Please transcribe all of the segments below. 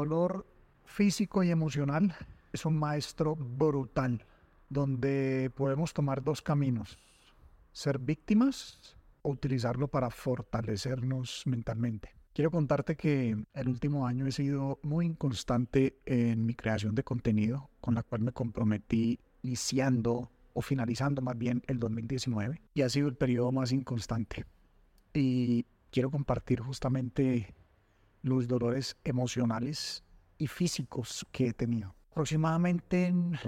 Dolor físico y emocional es un maestro brutal, donde podemos tomar dos caminos, ser víctimas o utilizarlo para fortalecernos mentalmente. Quiero contarte que el último año he sido muy inconstante en mi creación de contenido, con la cual me comprometí iniciando o finalizando más bien el 2019 y ha sido el periodo más inconstante. Y quiero compartir justamente los dolores emocionales y físicos que tenido. Aproximadamente en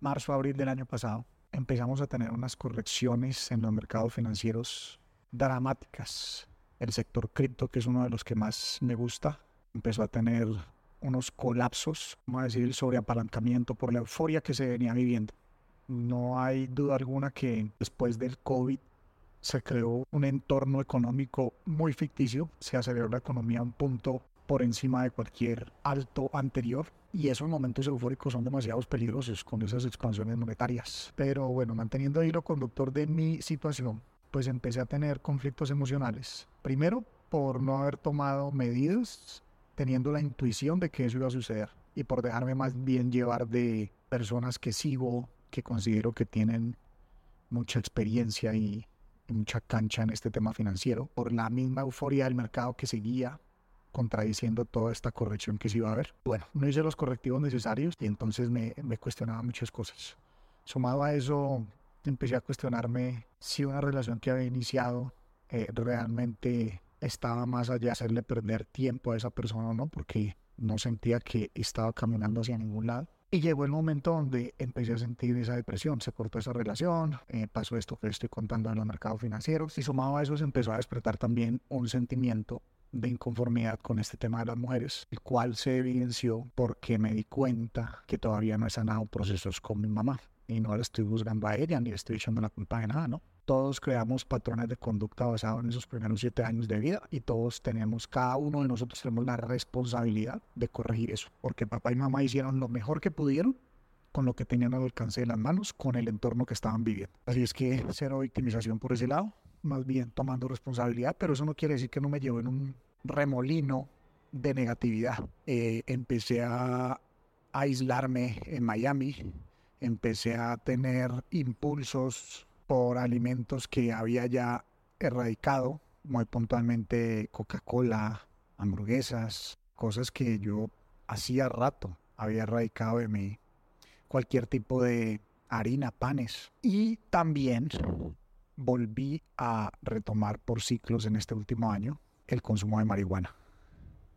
marzo, abril del año pasado, empezamos a tener unas correcciones en los mercados financieros dramáticas. El sector cripto, que es uno de los que más me gusta, empezó a tener unos colapsos, vamos a decir, el sobreapalancamiento por la euforia que se venía viviendo. No hay duda alguna que después del COVID se creó un entorno económico muy ficticio, se aceleró la economía a un punto por encima de cualquier alto anterior y esos momentos eufóricos son demasiado peligrosos con esas expansiones monetarias. Pero bueno, manteniendo el hilo conductor de mi situación, pues empecé a tener conflictos emocionales. Primero, por no haber tomado medidas teniendo la intuición de que eso iba a suceder y por dejarme más bien llevar de personas que sigo, que considero que tienen mucha experiencia y mucha cancha en este tema financiero, por la misma euforia del mercado que seguía contradiciendo toda esta corrección que se iba a ver. Bueno, no hice los correctivos necesarios y entonces me, me cuestionaba muchas cosas. Sumado a eso, empecé a cuestionarme si una relación que había iniciado eh, realmente estaba más allá de hacerle perder tiempo a esa persona o no, porque no sentía que estaba caminando hacia ningún lado. Y llegó el momento donde empecé a sentir esa depresión, se cortó esa relación, eh, pasó esto que estoy contando en los mercados financieros y sumado a eso se empezó a despertar también un sentimiento de inconformidad con este tema de las mujeres, el cual se evidenció porque me di cuenta que todavía no he sanado procesos con mi mamá y no la estoy buscando a ella ni le estoy echando la culpa de nada, ¿no? Todos creamos patrones de conducta basados en esos primeros siete años de vida y todos tenemos, cada uno de nosotros tenemos la responsabilidad de corregir eso, porque papá y mamá hicieron lo mejor que pudieron con lo que tenían al alcance de las manos, con el entorno que estaban viviendo. Así es que cero victimización por ese lado, más bien tomando responsabilidad, pero eso no quiere decir que no me llevo en un remolino de negatividad. Eh, empecé a aislarme en Miami, empecé a tener impulsos por alimentos que había ya erradicado, muy puntualmente Coca-Cola, hamburguesas, cosas que yo hacía rato había erradicado de mí, cualquier tipo de harina, panes. Y también volví a retomar por ciclos en este último año el consumo de marihuana,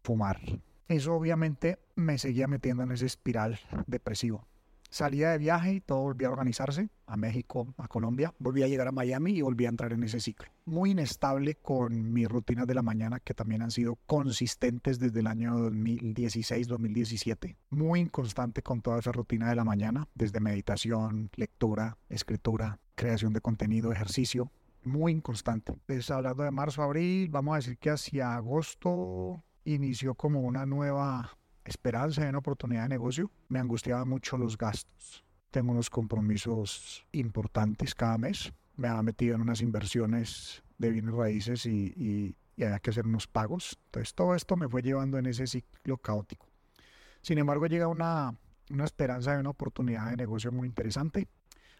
fumar. Eso obviamente me seguía metiendo en ese espiral depresivo. Salía de viaje y todo volvía a organizarse, a México, a Colombia, volví a llegar a Miami y volví a entrar en ese ciclo. Muy inestable con mis rutinas de la mañana que también han sido consistentes desde el año 2016-2017. Muy inconstante con toda esa rutina de la mañana, desde meditación, lectura, escritura, creación de contenido, ejercicio, muy inconstante. Pues hablando de marzo, abril, vamos a decir que hacia agosto inició como una nueva esperanza de una oportunidad de negocio, me angustiaba mucho los gastos. Tengo unos compromisos importantes cada mes. Me había metido en unas inversiones de bienes raíces y, y, había que hacer unos pagos. Entonces todo esto me fue llevando en ese ciclo caótico. Sin embargo, llega una, una esperanza de una oportunidad de negocio muy interesante.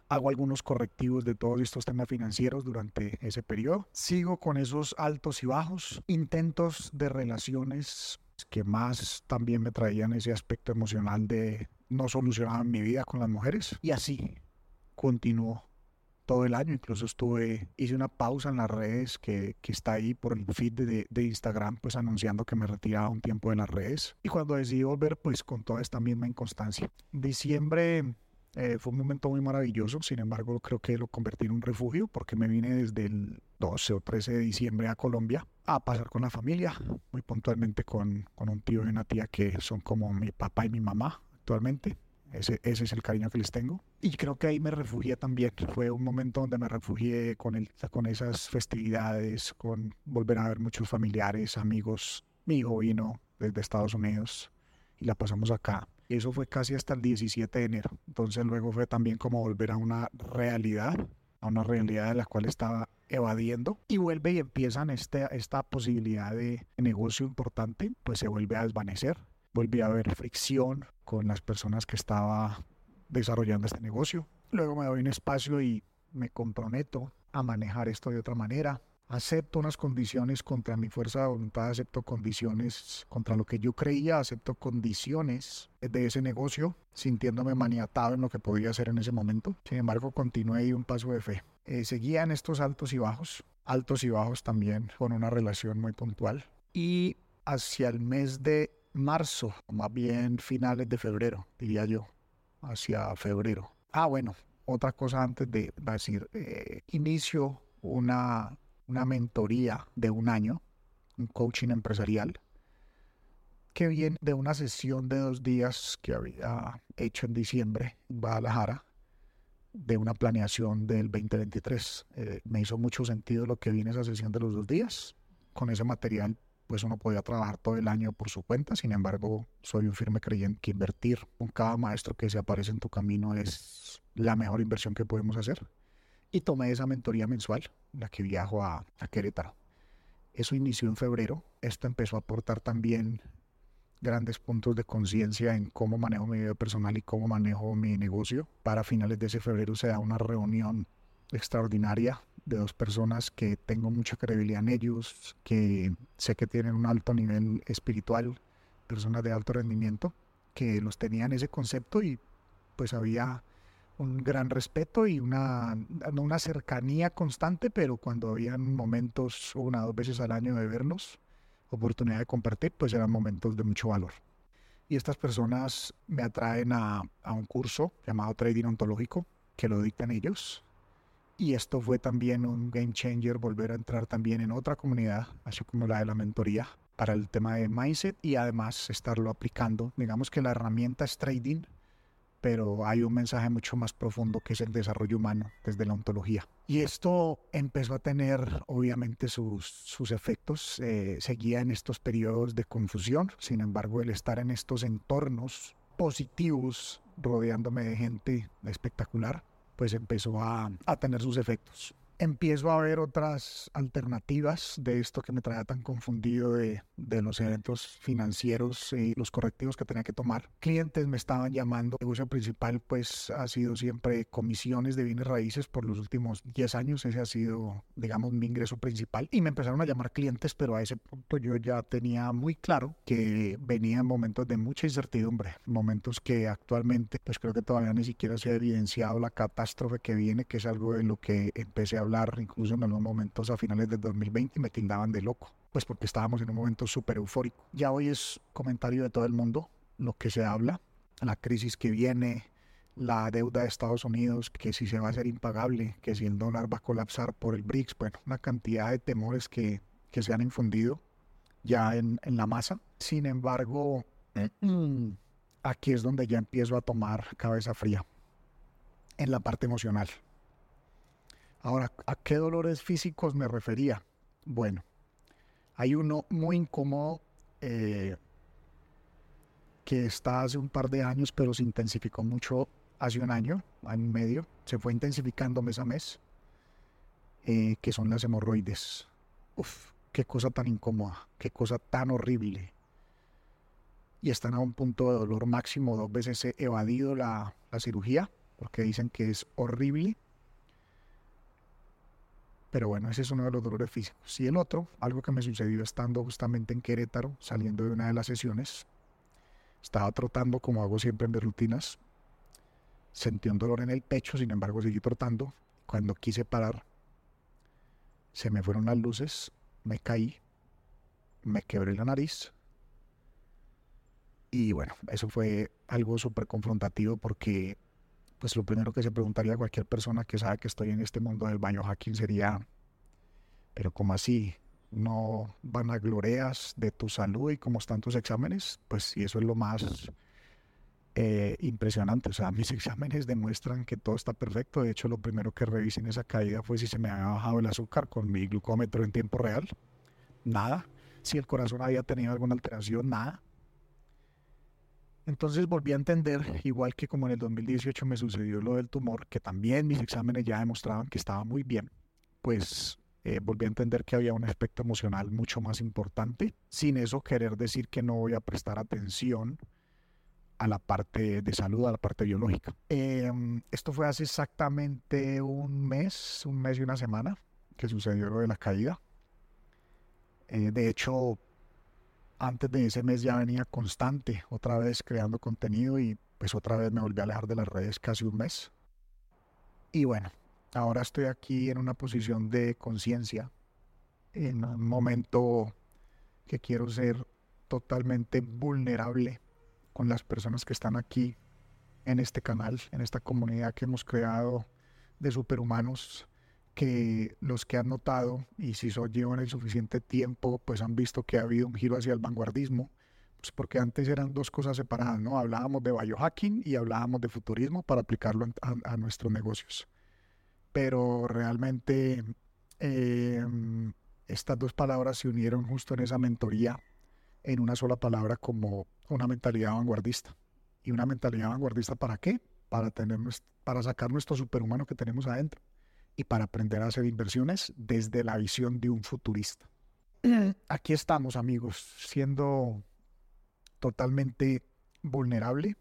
Hago algunos correctivos de todos estos temas financieros durante ese periodo. Sigo con esos altos y bajos, intentos de relaciones que más también me traían ese aspecto emocional de no solucionar mi vida con las mujeres. Y así continuó todo el año. Incluso estuve, hice una pausa en las redes que, que está ahí por el feed de, de, Instagram, pues anunciando que me retiraba un tiempo de las redes. Y cuando decidí volver, pues con toda esta misma inconstancia. Diciembre eh, fue un momento muy maravilloso, sin embargo creo que lo convertí en un refugio porque me vine desde el 12 o 13 de diciembre a Colombia a pasar con la familia, muy puntualmente con, con un tío y una tía que son como mi papá y mi mamá actualmente. Ese, ese, es el cariño que les tengo. Y creo que ahí me refugié también. Fue un momento donde me refugié con, el, con esas festividades, con volver a ver muchos familiares, amigos. Mi hijo vino desde Estados Unidos y la pasamos acá. Eso fue casi hasta el 17 de enero. Entonces luego fue también como volver a una realidad, a una realidad de la cual estaba evadiendo y vuelve y empiezan este, esta posibilidad de negocio importante, pues se vuelve a desvanecer. volví a ver fricción con las personas que estaba desarrollando este negocio. Luego me doy un espacio y me comprometo a manejar esto de otra manera. Acepto unas condiciones contra mi fuerza de voluntad, acepto condiciones contra lo que yo creía, acepto condiciones de ese negocio, sintiéndome maniatado en lo que podía hacer en ese momento. Sin embargo, continué y un paso de fe. Eh, seguía en estos altos y bajos, altos y bajos también con una relación muy puntual. Y hacia el mes de marzo, o más bien finales de febrero, diría yo, hacia febrero. Ah, bueno, otra cosa antes de decir, eh, inicio una, una mentoría de un año, un coaching empresarial, que viene de una sesión de dos días que había hecho en diciembre en Guadalajara, de una planeación del 2023. Eh, me hizo mucho sentido lo que viene esa sesión de los dos días. Con ese material pues uno podía trabajar todo el año por su cuenta. Sin embargo, soy un firme creyente que invertir con cada maestro que se aparece en tu camino es la mejor inversión que podemos hacer. Y tomé esa mentoría mensual, la que viajo a, a Querétaro. Eso inició en febrero. Esto empezó a aportar también grandes puntos de conciencia en cómo manejo mi vida personal y cómo manejo mi negocio. Para finales de ese febrero se da una reunión extraordinaria de dos personas que tengo mucha credibilidad en ellos, que sé que tienen un alto nivel espiritual, personas de alto rendimiento, que los tenían ese concepto y pues había un gran respeto y una, una cercanía constante, pero cuando habían momentos una o dos veces al año de vernos, oportunidad de compartir, pues eran momentos de mucho valor. Y estas personas me atraen a, a un curso llamado Trading Ontológico, que lo dictan ellos, y esto fue también un game changer, volver a entrar también en otra comunidad, así como la de la mentoría, para el tema de mindset y además estarlo aplicando. Digamos que la herramienta es trading, pero hay un mensaje mucho más profundo que es el desarrollo humano desde la ontología. Y esto empezó a tener obviamente sus, sus efectos, eh, seguía en estos periodos de confusión, sin embargo el estar en estos entornos positivos, rodeándome de gente espectacular, pues empezó a, a tener sus efectos empiezo a ver otras alternativas de esto que me traía tan confundido de, de, los eventos financieros y los correctivos que tenía que tomar. Clientes me estaban llamando. El negocio principal pues ha sido siempre comisiones de bienes raíces por los últimos 10 años. Ese ha sido, digamos, mi ingreso principal. Y me empezaron a llamar clientes, pero a ese punto yo ya tenía muy claro que venían momentos de mucha incertidumbre, momentos que actualmente pues creo que todavía ni siquiera se ha evidenciado la catástrofe que viene, que es algo de lo que empecé a hablar incluso en algunos momentos a finales del 2020 y me tildaban de loco, pues porque estábamos en un momento súper eufórico. Ya hoy es comentario de todo el mundo lo que se habla, la crisis que viene, la deuda de Estados Unidos, que si se va a hacer impagable, que si el dólar va a colapsar por el BRICS, bueno, una cantidad de temores que, que se han infundido ya en, en la masa. Sin embargo, aquí es donde ya empiezo a tomar cabeza fría en la parte emocional. Ahora, ¿a qué dolores físicos me refería? Bueno, hay uno muy incómodo eh, que está hace un par de años, pero se intensificó mucho hace un año, año y medio. Se fue intensificando mes a mes, eh, que son las hemorroides. Uf, qué cosa tan incómoda, qué cosa tan horrible. Y están a un punto de dolor máximo. Dos veces he evadido la, la cirugía porque dicen que es horrible pero bueno, ese es uno de los dolores físicos. Y el otro, algo que me sucedió estando justamente en Querétaro, saliendo de una de las sesiones, estaba trotando como hago siempre en mis rutinas. Sentí un dolor en el pecho, sin embargo seguí trotando. Cuando quise parar, se me fueron las luces, me caí, me quebré la nariz. Y bueno, eso fue algo súper confrontativo porque pues lo primero que se preguntaría a cualquier persona que sabe que estoy en este mundo del baño hacking sería, pero ¿cómo así? ¿No van a glorias de tu salud y cómo están tus exámenes? Pues sí, eso es lo más eh, impresionante. O sea, mis exámenes demuestran que todo está perfecto. De hecho, lo primero que revisé en esa caída fue si se me había bajado el azúcar con mi glucómetro en tiempo real. Nada. Si el corazón había tenido alguna alteración, nada. Entonces volví a entender, igual que como en el 2018 me sucedió lo del tumor, que también mis exámenes ya demostraban que estaba muy bien, pues eh, volví a entender que había un aspecto emocional mucho más importante, sin eso querer decir que no voy a prestar atención a la parte de salud, a la parte biológica. Em, esto fue hace exactamente un mes, un mes y una semana que sucedió lo de la caída. Eh, de hecho, antes de ese mes ya venía constante, otra vez creando contenido y pues otra vez me volví a alejar de las redes casi un mes. Y bueno, ahora estoy aquí en una posición de conciencia, en un momento que quiero ser totalmente vulnerable con las personas que están aquí en este canal, en esta comunidad que hemos creado de superhumanos, que los que han notado, y si son llevan el suficiente tiempo, pues han visto que ha habido un giro hacia el vanguardismo, pues porque antes eran dos cosas separadas, ¿no? Hablábamos de biohacking y hablábamos de futurismo para aplicarlo a nuestros negocios pero realmente em, estas dos palabras se unieron justo en esa mentoría en una sola palabra como una mentalidad vanguardista. ¿Y una mentalidad vanguardista para qué? Para, tener, para sacar nuestro superhumano que tenemos adentro y para aprender a hacer inversiones desde la visión de un futurista. Aquí estamos, amigos, siendo totalmente vulnerable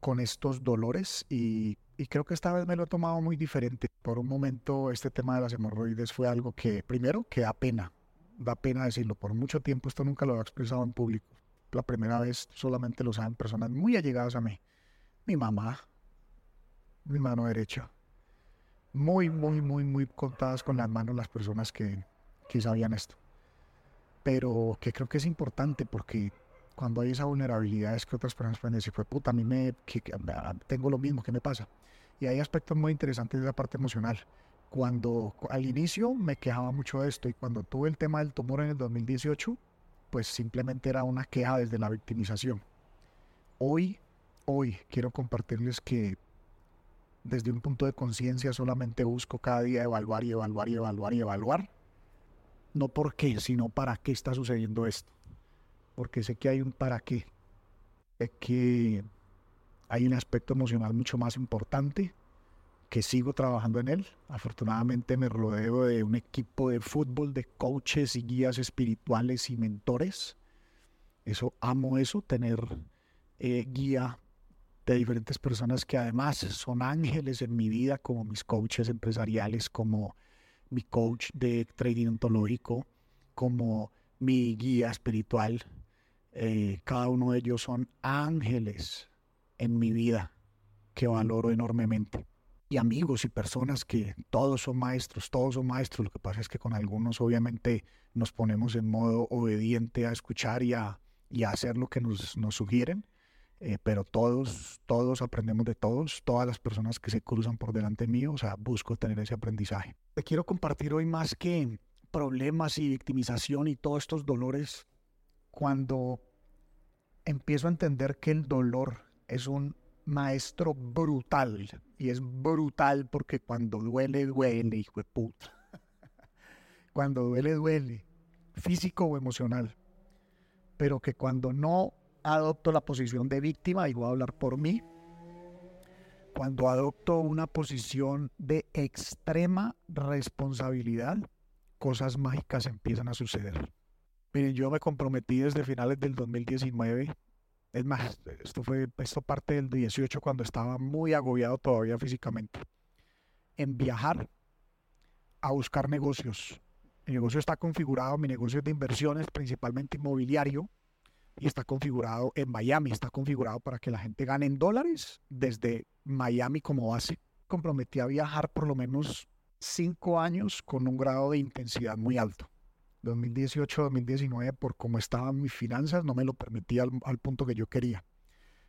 con estos dolores y y creo que esta vez me lo he tomado muy diferente. Por un momento este tema de las hemorroides fue algo que, primero, que da pena, da pena decirlo. Por mucho tiempo esto nunca lo he expresado en público. La primera vez solamente lo saben personas muy allegadas a mí. Mi mamá, mi mano derecha. Muy, muy, muy, muy contadas con las manos las personas que, que sabían esto. Pero que creo que es importante porque cuando hay esa vulnerabilidad es que otras personas pueden decir, pues puta, a mí me, tengo lo mismo, ¿qué me pasa? Y hay aspectos muy interesantes de la parte emocional. Cuando al inicio me quejaba mucho de esto y cuando tuve el tema del tumor en el 2018, pues simplemente era una queja desde la victimización. Hoy, hoy quiero compartirles que desde un punto de conciencia solamente busco cada día evaluar y evaluar y evaluar y evaluar. No por qué, sino para qué está sucediendo esto porque sé que hay un para qué. Es que hay un aspecto emocional mucho más importante que sigo trabajando en él. Afortunadamente me rodeo de un equipo de fútbol, de coaches y guías espirituales y mentores. Eso, amo eso, tener eh, guía de diferentes personas que además son ángeles en mi vida, como mis coaches empresariales, como mi coach de trading ontológico, como mi guía espiritual, eh, cada uno de ellos son ángeles en mi vida que valoro enormemente. Y amigos y personas que todos son maestros, todos son maestros. Lo que pasa es que con algunos obviamente nos ponemos en modo obediente a escuchar y a, hacer lo que nos, nos sugieren. Eh, pero todos, todos aprendemos de todos, todas las personas que se cruzan por delante mío, o sea, busco tener ese aprendizaje. Te quiero compartir hoy más que problemas y victimización y todos estos dolores cuando empiezo a entender que el dolor es un maestro brutal. Y es brutal porque cuando duele, duele, hijo de puta. cuando duele, duele. Físico o emocional. Pero que cuando no adopto la posición de víctima, y voy a hablar por mí, cuando adopto una posición de extrema responsabilidad, cosas mágicas empiezan a suceder. Miren, yo me comprometí desde finales del 2019. Es más, esto fue esto parte del 18 cuando estaba muy agobiado todavía físicamente. En viajar a buscar negocios. Mi negocio está configurado, mi negocio es de inversiones, principalmente inmobiliario, y está configurado en Miami, está configurado para que la gente gane en dólares desde Miami como base. Comprometí a viajar por lo menos cinco años con un grado de intensidad muy alto. 2018-2019, por cómo estaban mis finanzas, no me lo permitía al, punto que yo quería.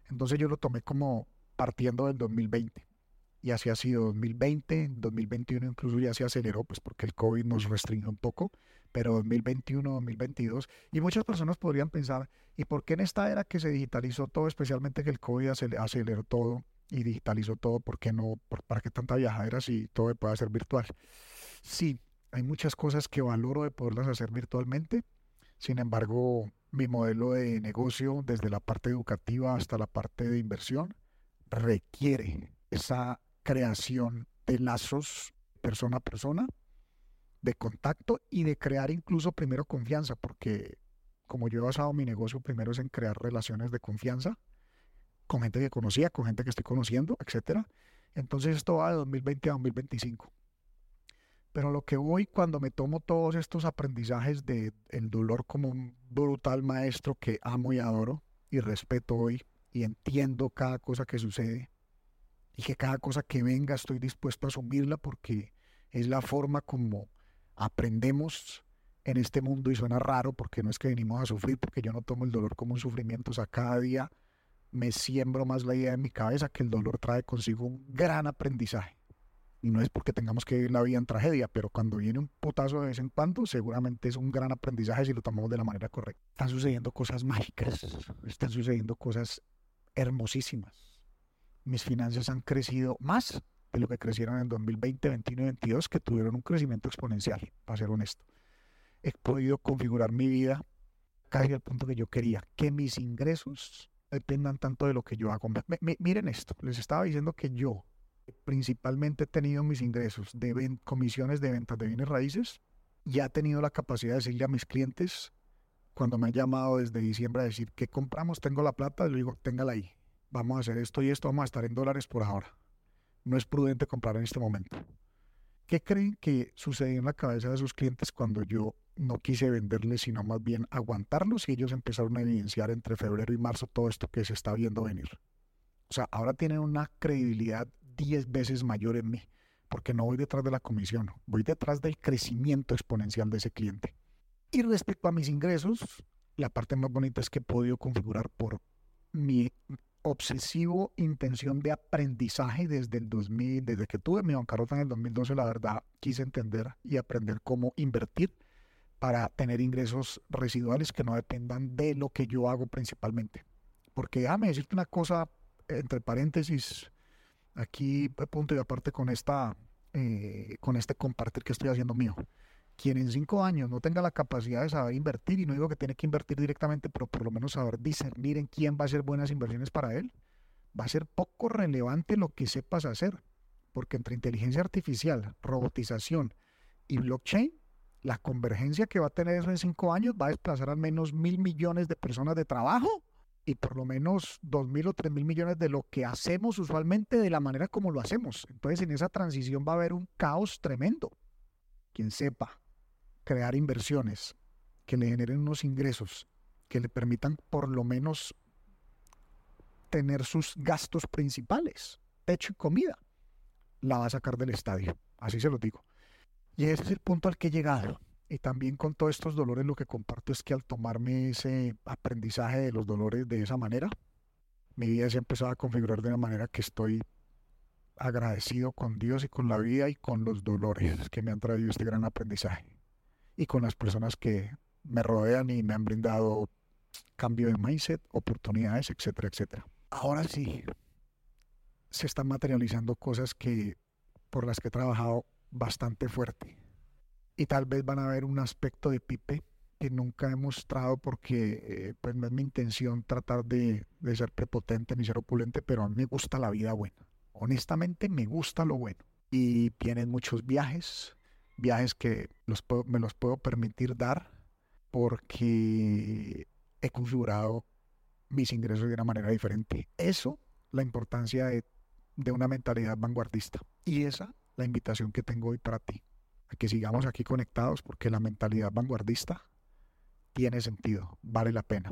Entonces yo lo tomé como partiendo del 2020. Y así ha sido 2020, 2021 incluso ya se aceleró, pues porque el COVID nos restringió un poco, pero 2021, 2022. Y muchas personas podrían pensar, ¿y por qué en esta era que se digitalizó todo, especialmente que el COVID aceleró todo y digitalizó todo, por qué no, para qué tanta viajadera si todo puede ser virtual? Sí, hay muchas cosas que valoro de poderlas hacer virtualmente. Sin embargo, mi modelo de negocio, desde la parte educativa hasta la parte de inversión, requiere esa creación de lazos persona a persona de contacto y de crear incluso primero confianza, porque como yo he basado mi negocio primero es en crear relaciones de confianza con gente que conocía, con gente que estoy conociendo, etcétera. Entonces esto va de 2020 a 2025. Pero lo que voy cuando me tomo todos estos aprendizajes de el dolor como un brutal maestro que amo y adoro y respeto hoy y entiendo cada cosa que sucede y que cada cosa que venga estoy dispuesto a asumirla porque es la forma como aprendemos en este mundo y suena raro porque no es que venimos a sufrir, porque yo no tomo el dolor como un sufrimiento, o sea, cada día me siembro más la idea en mi cabeza que el dolor trae consigo un gran aprendizaje. Y no es porque tengamos que vivir la vida en tragedia, pero cuando viene un potazo de vez en cuando, seguramente es un gran aprendizaje si lo tomamos de la manera correcta. Están sucediendo cosas mágicas, están sucediendo cosas hermosísimas. Mis finanzas han crecido más de lo que crecieron en 2020, 2021 y 2022, que tuvieron un crecimiento exponencial, para ser honesto. He podido configurar mi vida casi al punto que yo quería, que mis ingresos dependan tanto de lo que yo hago. miren esto, les estaba diciendo que yo principalmente he tenido mis ingresos de comisiones de ventas de bienes raíces y he tenido la capacidad de decirle a mis clientes cuando me han llamado desde diciembre a decir que compramos, tengo la plata, le digo, téngala ahí. Vamos a hacer esto y esto, vamos a estar en dólares por ahora. No es prudente comprar en este momento. ¿Qué creen que sucedió en la cabeza de sus clientes cuando yo no quise venderles, sino más bien aguantarlos y ellos empezaron a evidenciar entre febrero y marzo todo esto que se está viendo venir. O sea, ahora tienen una credibilidad 10 veces mayor en mí, porque no voy detrás de la comisión, voy detrás del crecimiento exponencial de ese cliente. Y respecto a mis ingresos, la parte más bonita es que he podido configurar por mi obsesivo intención de aprendizaje desde el 2000, desde que tuve mi bancarrota en el 2012, la verdad quise entender y aprender cómo invertir para tener ingresos residuales que no dependan de lo que yo hago principalmente. Porque déjame decirte una cosa, entre paréntesis, aquí punto y aparte con, esta, eh, con este compartir que estoy haciendo mío. Quien en cinco años no tenga la capacidad de saber invertir, y no digo que tiene que invertir directamente, pero por lo menos saber discernir en quién va a ser buenas inversiones para él, va a ser poco relevante lo que sepas hacer. Porque entre inteligencia artificial, robotización y blockchain, la convergencia que va a tener eso en cinco años va a desplazar al menos mil millones de personas de trabajo y por lo menos dos mil o tres mil millones de lo que hacemos usualmente de la manera como lo hacemos. Entonces en esa transición va a haber un caos tremendo. Quien sepa crear inversiones que le generen unos ingresos que le permitan por lo menos tener sus gastos principales, techo y comida, la va a sacar del estadio. Así se lo digo. Y ese es el punto al que he llegado. Y también con todos estos dolores lo que comparto es que al tomarme ese aprendizaje de los dolores de esa manera, mi vida se ha empezado a configurar de una manera que estoy agradecido con Dios y con la vida y con los dolores que me han traído este gran aprendizaje. Y con las personas que me rodean y me han brindado cambio de mindset, oportunidades, etcétera, etcétera. Ahora sí, se están materializando cosas que por las que he trabajado bastante fuerte. Y tal vez van a ver un aspecto de Pipe que nunca he mostrado porque eh, pues no es mi intención tratar de, de, ser prepotente ni ser opulente, pero a mí me gusta la vida buena. Honestamente me gusta lo bueno. Y vienen muchos viajes, viajes que los me los puedo permitir dar porque he configurado mis ingresos de una manera diferente. Eso, la importancia de, de una mentalidad vanguardista. Y esa la invitación que tengo hoy para ti, a que sigamos aquí conectados porque la mentalidad vanguardista tiene sentido, vale la pena.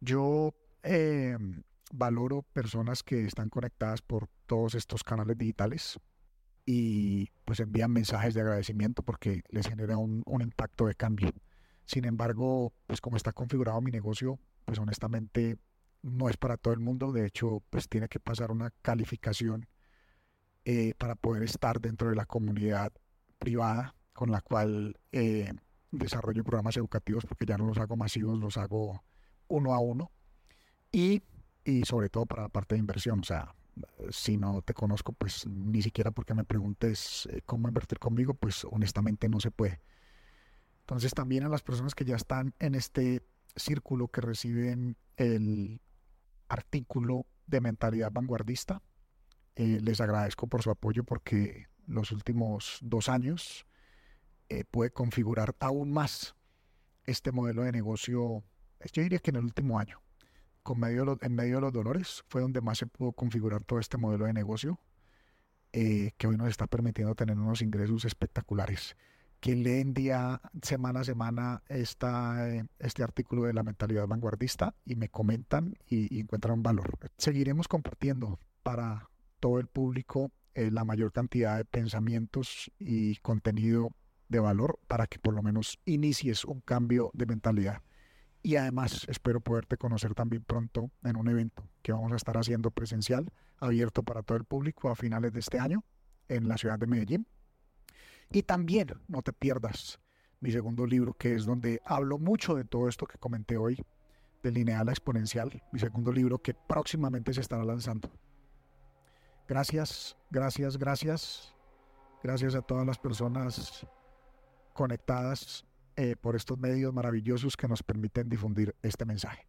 Yo eh, valoro personas que están conectadas por todos estos canales digitales y pues envían mensajes de agradecimiento porque les genera un, un impacto de cambio. Sin embargo, pues como está configurado mi negocio, pues honestamente no es para todo el mundo. De hecho, pues tiene que pasar una calificación eh, para poder estar dentro de la comunidad privada con la cual eh, desarrollo programas educativos porque ya no los hago masivos, los hago uno a uno y, y sobre todo para la parte de inversión. O sea, si no te conozco, pues ni siquiera porque me preguntes eh, cómo invertir conmigo, pues honestamente no se puede. Entonces también a las personas que ya están en este círculo que reciben el artículo de mentalidad vanguardista, eh, les agradezco por su apoyo porque los últimos dos años eh, puede configurar aún más este modelo de negocio, yo diría que en el último año, con medio en medio de los dolores, fue donde más se pudo configurar todo este modelo de negocio, eh, que hoy nos está permitiendo tener unos ingresos espectaculares. Quien leen día, semana a semana esta, eh, este artículo de la mentalidad vanguardista y me comentan y, encuentran valor. Seguiremos compartiendo para todo el público eh, la mayor cantidad de pensamientos y contenido de valor para que por lo menos inicies un cambio de mentalidad. Y además espero poderte conocer también pronto en un evento que vamos a estar haciendo presencial, abierto para todo el público a finales de este año en la ciudad de Medellín. Y también no te pierdas mi segundo libro, que es donde hablo mucho de todo esto que comenté hoy, de lineal exponencial, mi segundo libro que próximamente se estará lanzando. Gracias, gracias, gracias. Gracias a todas las personas conectadas eh, por estos medios maravillosos que nos permiten difundir este mensaje.